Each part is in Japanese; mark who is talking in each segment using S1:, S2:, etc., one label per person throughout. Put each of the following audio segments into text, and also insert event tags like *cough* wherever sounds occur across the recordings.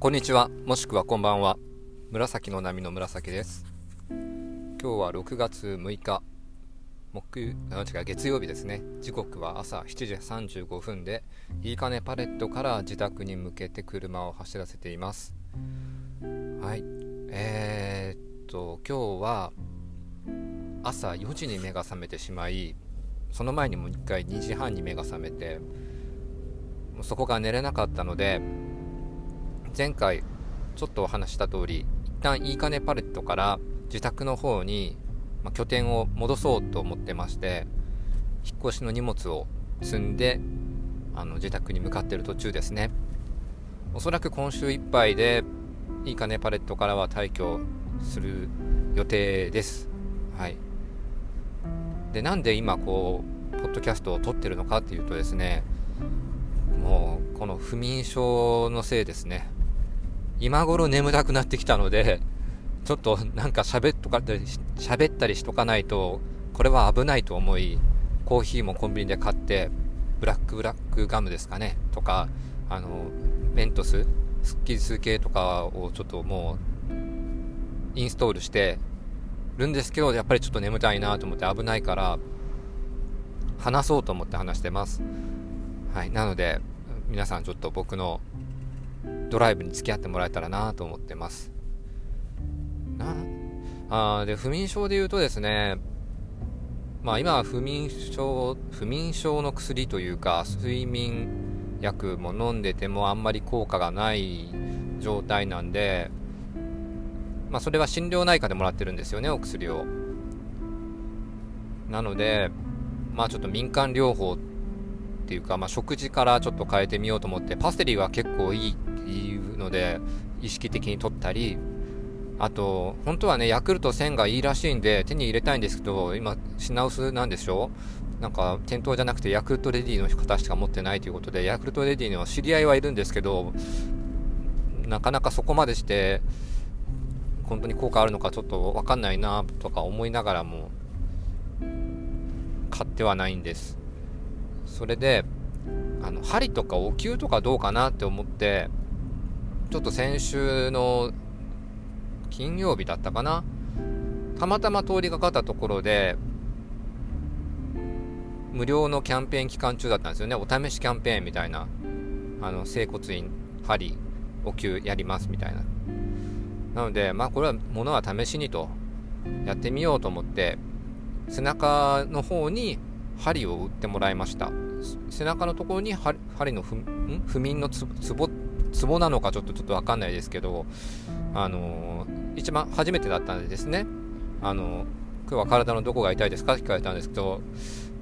S1: こんにちは、もしくはこんばんは。紫の波の紫です。今日は6月6日、木、あ、違う、月曜日ですね。時刻は朝7時35分で、いいかねパレットから自宅に向けて車を走らせています。はい。えー、っと、今日は朝4時に目が覚めてしまい、その前にも1回2時半に目が覚めて、そこが寝れなかったので、前回ちょっとお話した通り一旦いいかねパレットから自宅の方に、ま拠点を戻そうと思ってまして引っ越しの荷物を積んであの自宅に向かってる途中ですね。おそらく今週いっぱいでいいかねパレットからは退去する予定です。はい。でなんで今こうポッドキャストを撮ってるのかっていうとですねもうこの不眠症のせいですね。今頃眠たくなってきたので、ちょっとなんか喋っとかったり、喋ったりしとかないと、これは危ないと思い、コーヒーもコンビニで買って、ブラックブラックガムですかね、とか、あの、メントス、スッキリス系とかをちょっともう、インストールしてるんですけど、やっぱりちょっと眠たいなと思って危ないから、話そうと思って話してます。はい。なので、皆さんちょっと僕のドライブに付き合ってもらえたらなと思ってます。なあで、不眠症で言うとですね、まあ今は不眠症、不眠症の薬というか、睡眠薬も飲んでてもあんまり効果がない状態なんで、まあそれは心療内科でもらってるんですよね、お薬を。なので、まあちょっと民間療法っていうか、まあ食事からちょっと変えてみようと思って、パセリは結構いいいうので、意識的に取ったり、あと、本当はね、ヤクルト1000がいいらしいんで、手に入れたいんですけど、今、品薄なんでしょ？なんか、店頭じゃなくて、ヤクルトレディの方しか持ってないということで、ヤクルトレディの知り合いはいるんですけど、なかなかそこまでして、本当に効果あるのかちょっとわかんないなとか思いながらも、買ってはないんです。それで、あの、針とかお灸とかどうかなって思って、ちょっと先週の金曜日だったかな？たまたま通りがかったところで、無料のキャンペーン期間中だったんですよね。お試しキャンペーンみたいな。あの、整骨院、針、お灸やりますみたいな。なので、まあこれは物は試しにと、やってみようと思って、背中の方に針を打ってもらいました。背中のところに針の不眠のつぼツボなのかちょっとちょっとわかんないですけど、あのー、一番初めてだったんでですね、あの、今日は体のどこが痛いですか？って聞かれたんですけど、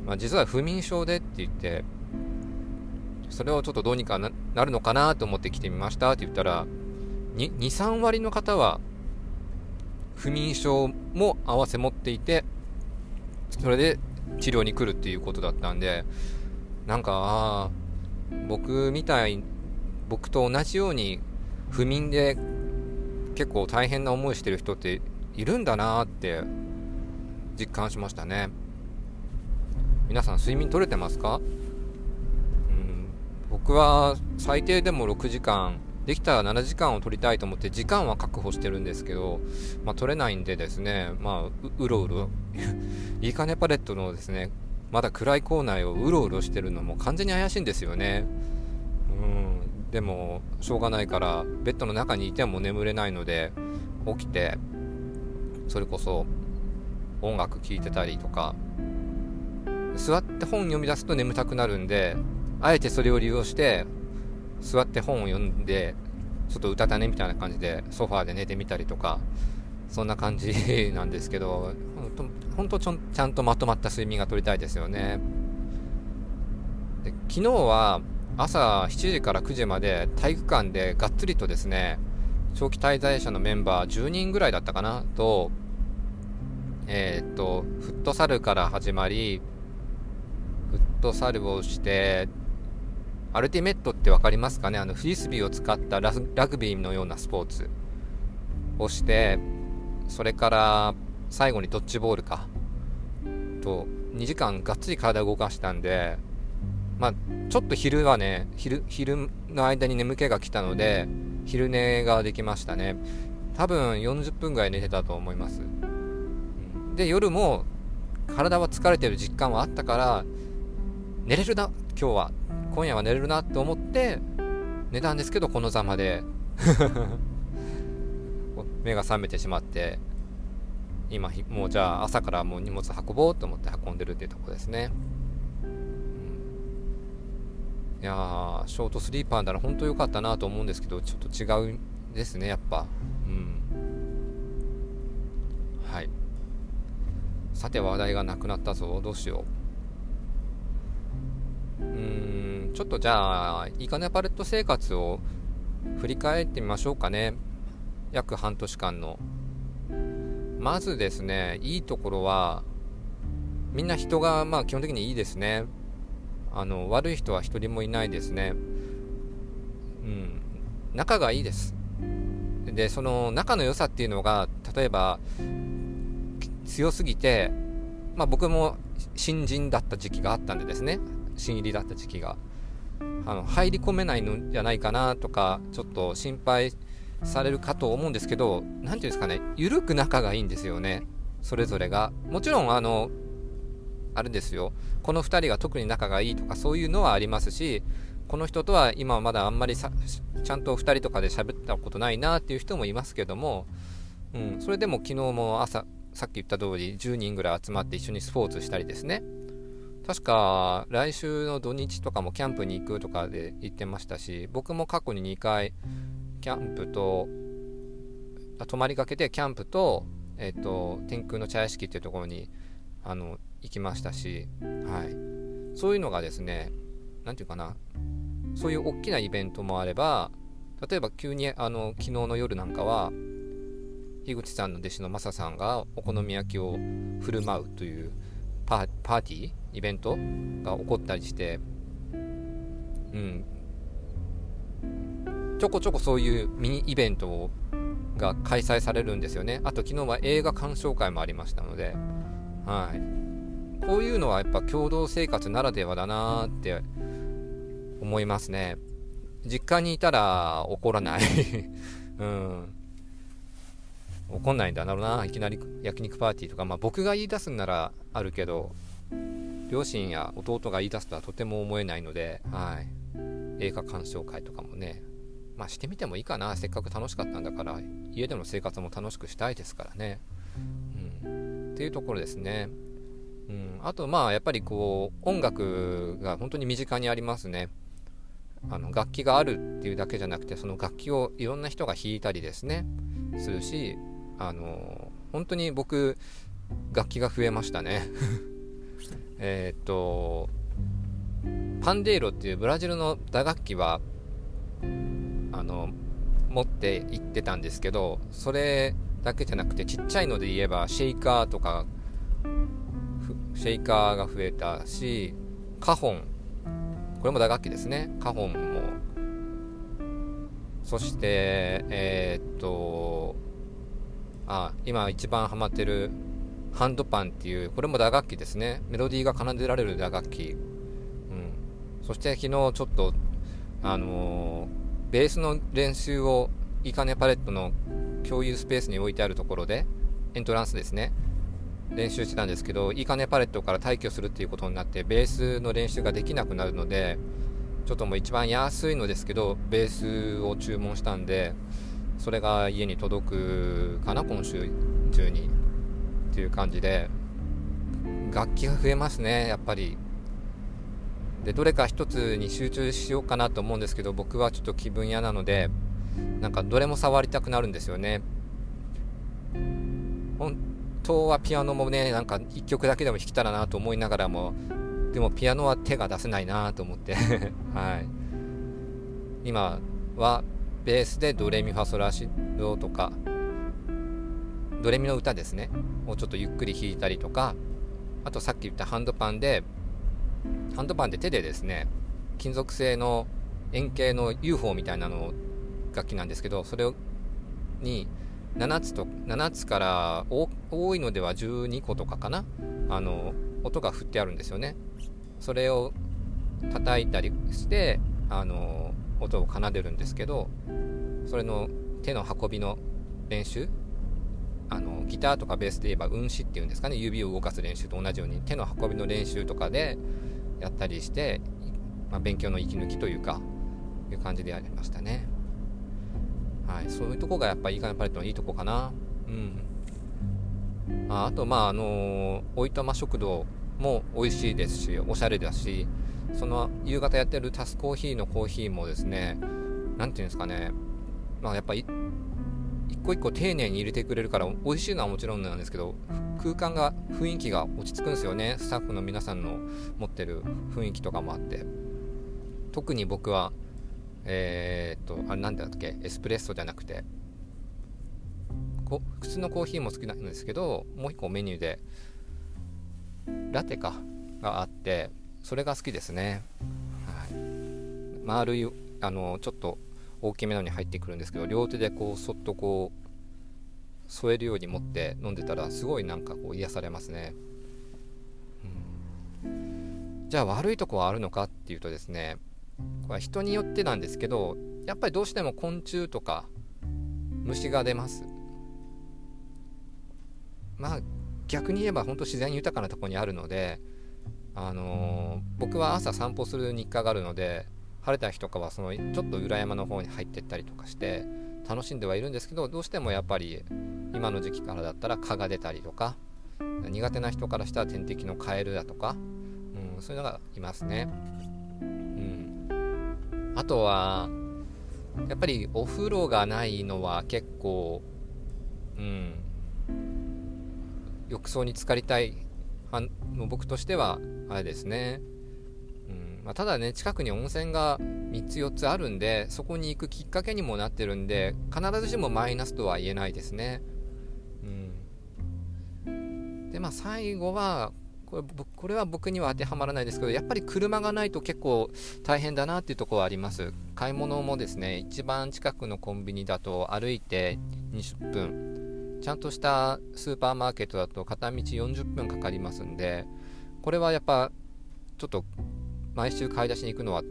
S1: まあ、実は不眠症でって言って、それをちょっとどうにかなるのかなと思って来てみましたって言ったら、2、3割の方は不眠症も併せ持っていて、それで治療に来るっていうことだったんで、なんか、ああ、僕みたい僕と同じように不眠で結構大変な思いしてる人っているんだなって実感しましたね。皆さん睡眠取れてますか、うん、僕は最低でも6時間できたら7時間を取りたいと思って時間は確保してるんですけど、まあ、取れないんでですね、まあ、うろうろ *laughs* いいかねパレットのですねまだ暗い校内をうろうろしてるのも完全に怪しいんですよね。うんでもしょうがないからベッドの中にいても眠れないので起きてそれこそ音楽聴いてたりとか座って本読み出すと眠たくなるんであえてそれを利用して座って本を読んでちょっとうたた寝みたいな感じでソファーで寝てみたりとかそんな感じ *laughs* なんですけど本当ちゃんとまとまった睡眠が取りたいですよね。で昨日は朝7時から9時まで体育館でがっつりとですね、長期滞在者のメンバー10人ぐらいだったかなと、えー、っと、フットサルから始まり、フットサルをして、アルティメットって分かりますかねあの、フリスビーを使ったラグビーのようなスポーツをして、それから最後にドッジボールか。と、2時間がっつり体を動かしたんで、まあ、ちょっと昼はね、昼、昼の間に眠気が来たので、昼寝ができましたね。多分40分ぐらい寝てたと思います、で夜も体は疲れてる実感はあったから寝れるな今日は。今夜は寝れるなって思って寝たんですけどこのざまで。*laughs* 目が覚めてしまって今もうじゃあ朝からもう荷物運ぼうと思って運んでるっていうとこですね、いやショートスリーパーなら本当良かったなと思うんですけどちょっと違うですねやっぱ。うん。はい。さて話題がなくなったぞ。どうしよう。うんちょっとじゃあいいかねパレット生活を振り返ってみましょうかね。約半年間の。まずですね、いいところは、みんな人が、まあ基本的にいいですね。あの、悪い人は一人もいないですね。うん。仲がいいです。で、その仲の良さっていうのが、例えば、強すぎて、まあ僕も新人だった時期があったんでですね、新入りだった時期が。あの入り込めないのじゃないかなとか、ちょっと心配されるかと思うんですけど、何て言うんですかね、緩く仲がいいんですよね。それぞれが。もちろん、あの、あれですよ。この2人が特に仲がいいとかそういうのはありますし、この人とは今はまだあんまりちゃんと2人とかで喋ったことないなっていう人もいますけども、うん、それでも昨日も朝、さっき言った通り10人ぐらい集まって一緒にスポーツしたりですね。確か来週の土日とかもキャンプに行くとかで言ってましたし、僕も過去に2回キャンプと、泊まりがけでキャンプと、えっ、と、天空の茶屋敷っていうところに、あの、行きましたし、はい。そういうのがですね、何て言うかな、そういう大きなイベントもあれば、例えば急に、あの、昨日の夜なんかは、樋口さんの弟子のマサさんがお好み焼きを振る舞うというパーティーイベントが起こったりして、うん、ちょこちょこそういうミニイベントが開催されるんですよね。あと昨日は映画鑑賞会もありましたので、はい。こういうのはやっぱ共同生活ならではだなって思いますね。実家にいたら怒らない *laughs* うん。怒んないんだろうな。いきなり焼肉パーティーとか、まあ僕が言い出すんならあるけど、両親や弟が言い出すとはとても思えないので、はい。映画鑑賞会とかもね、まあしてみてもいいかなせっかく楽しかったんだから家での生活も楽しくしたいですからね、うん、っていうところですね、うん、あとまあやっぱりこう音楽が本当に身近にありますね。あの楽器があるっていうだけじゃなくてその楽器をいろんな人が弾いたりですねするしあの本当に僕楽器が増えましたね。*laughs* えっとパンデイロっていうブラジルの打楽器はあの持って行ってたんですけどそれだけじゃなくてちっちゃいので言えばシェイカーとかシェイカーが増えたしカホン。これも打楽器ですね。カホンも。そしてえー、っとあ今一番ハマってるハンドパンっていうこれも打楽器ですね。メロディーが奏でられる打楽器、うん、そして昨日ちょっとあのーベースの練習をいいかねパレットの共有スペースに置いてあるところで、エントランスですね、練習してたんですけど、いいかねパレットから退去するっていうことになって、ベースの練習ができなくなるので、ちょっともう一番安いのですけど、ベースを注文したんで、それが家に届くかな、今週中に。っていう感じで、楽器が増えますね、やっぱり。でどれか一つに集中しようかなと思うんですけど僕はちょっと気分屋なのでなんかどれも触りたくなるんですよね当はピアノもねなんか1曲だけでも弾けたらなと思いながらもでもピアノは手が出せないなと思って。*laughs* はい。今はベースでドレミファソラシドとかドレミの歌ですね。をちょっとゆっくり弾いたりとかあとさっき言ったハンドパンでハンドパンで手でですね、金属製の円形の UFO みたいなの楽器なんですけど、それに7つと、7つから多いのでは12個とかかな、あの、音が振ってあるんですよね。それを叩いたりして、あの、音を奏でるんですけど、それの手の運びの練習。あのギターとかベースで言えば運指っていうんですかね。指を動かす練習と同じように手の運びの練習とかでやったりして、まあ、勉強の息抜きというかいう感じでやりましたね。はい。そういうとこがやっぱりいいかなパレットのいいとこかな。うん。ああとまああのおいとま食堂も美味しいですしおしゃれだしその夕方やってるタスコーヒーのコーヒーもですね何ていうんですかね。まあやっぱり一個一個丁寧に入れてくれるから美味しいのはもちろんなんですけど空間が雰囲気が落ち着くんですよね。スタッフの皆さんの持ってる雰囲気とかもあって。特に僕はえー、っとあれなんだっけ？エスプレッソじゃなくて。こ普通のコーヒーも好きなんですけどもう一個メニューでラテかがあってそれが好きですね、はい、丸いあのちょっと大きめのに入ってくるんですけど両手でこうそっとこう添えるように持って飲んでたらすごいなんかこう癒されますね、うん、じゃあ悪いとこはあるのかっていうとですねこれは人によってなんですけどやっぱりどうしても昆虫とか虫が出ますまあ逆に言えば本当自然豊かなとこにあるのであのー、僕は朝散歩する日課があるので晴れた日とかはそのちょっと裏山の方に入ってったりとかして楽しんではいるんですけどどうしてもやっぱり今の時期からだったら蚊が出たりとか苦手な人からしたら天敵のカエルだとか、うん、そういうのがいますね。うん、あとはやっぱりお風呂がないのは結構、うん、浴槽に浸かりたいの僕としてはあれですねうんまあ、ただね近くに温泉が3つ4つあるんでそこに行くきっかけにもなってるんで必ずしもマイナスとは言えないですね。うん、でまあ最後はこれこれは僕には当てはまらないですけどやっぱり車がないと結構大変だなっていうところはあります。買い物もですね一番近くのコンビニだと歩いて20分。ちゃんとしたスーパーマーケットだと片道40分かかりますんでこれはやっぱちょっと毎週買い出しに行くのは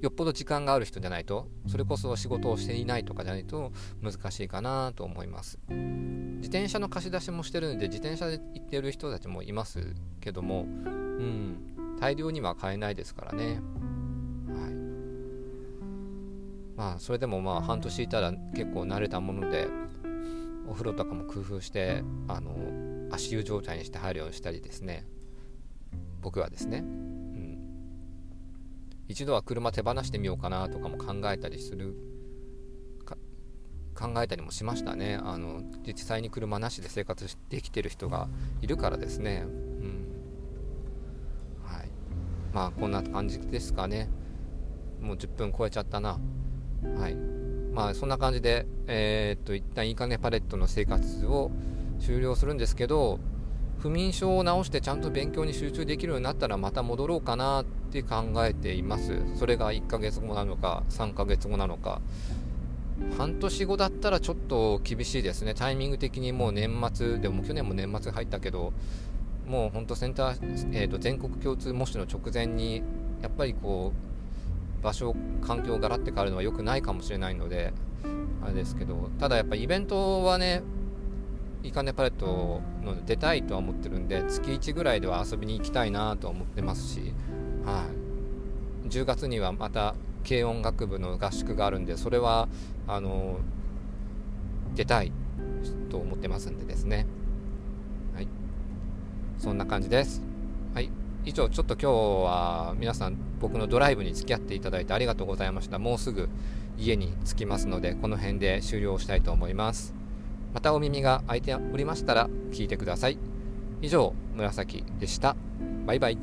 S1: よっぽど時間がある人じゃないとそれこそ仕事をしていないとかじゃないと難しいかなと思います。自転車の貸し出しもしてるんで自転車で行ってる人たちもいますけどもうん大量には買えないですからね。はい。まあそれでもまあ半年いたら結構慣れたものでお風呂とかも工夫してあの足湯状態にして入るようにしたりですね。僕はですね。一度は車手放してみようかなとかも考えたりする。考えたりもしましたね。あの実際に車なしで生活できてる人がいるからですね。うん。はい。まあこんな感じですかね。もう10分超えちゃったな。はい。まあそんな感じでえー、っと一旦いいかねパレットの生活を終了するんですけど不眠症を治してちゃんと勉強に集中できるようになったらまた戻ろうかなって考えています。それが1ヶ月後なのか3ヶ月後なのか。半年後だったらちょっと厳しいですね。タイミング的にもう年末でも去年も年末入ったけどもうほんとセンター、えーと、全国共通模試の直前にやっぱりこう場所環境がらって変わるのは良くないかもしれないのであれですけどただやっぱイベントはねいいかねパレットの出たいとは思ってるんで月1ぐらいでは遊びに行きたいなと思ってますし、はい、10月にはまた軽音楽部の合宿があるんでそれはあの出たいと思ってますんでですね。はい。そんな感じです。はい。以上ちょっと今日は皆さん僕のドライブに付き合っていただいてありがとうございました。もうすぐ家に着きますのでこの辺で終了したいと思います。またお耳が開いておりましたら聞いてください。以上、紫でした。バイバイ。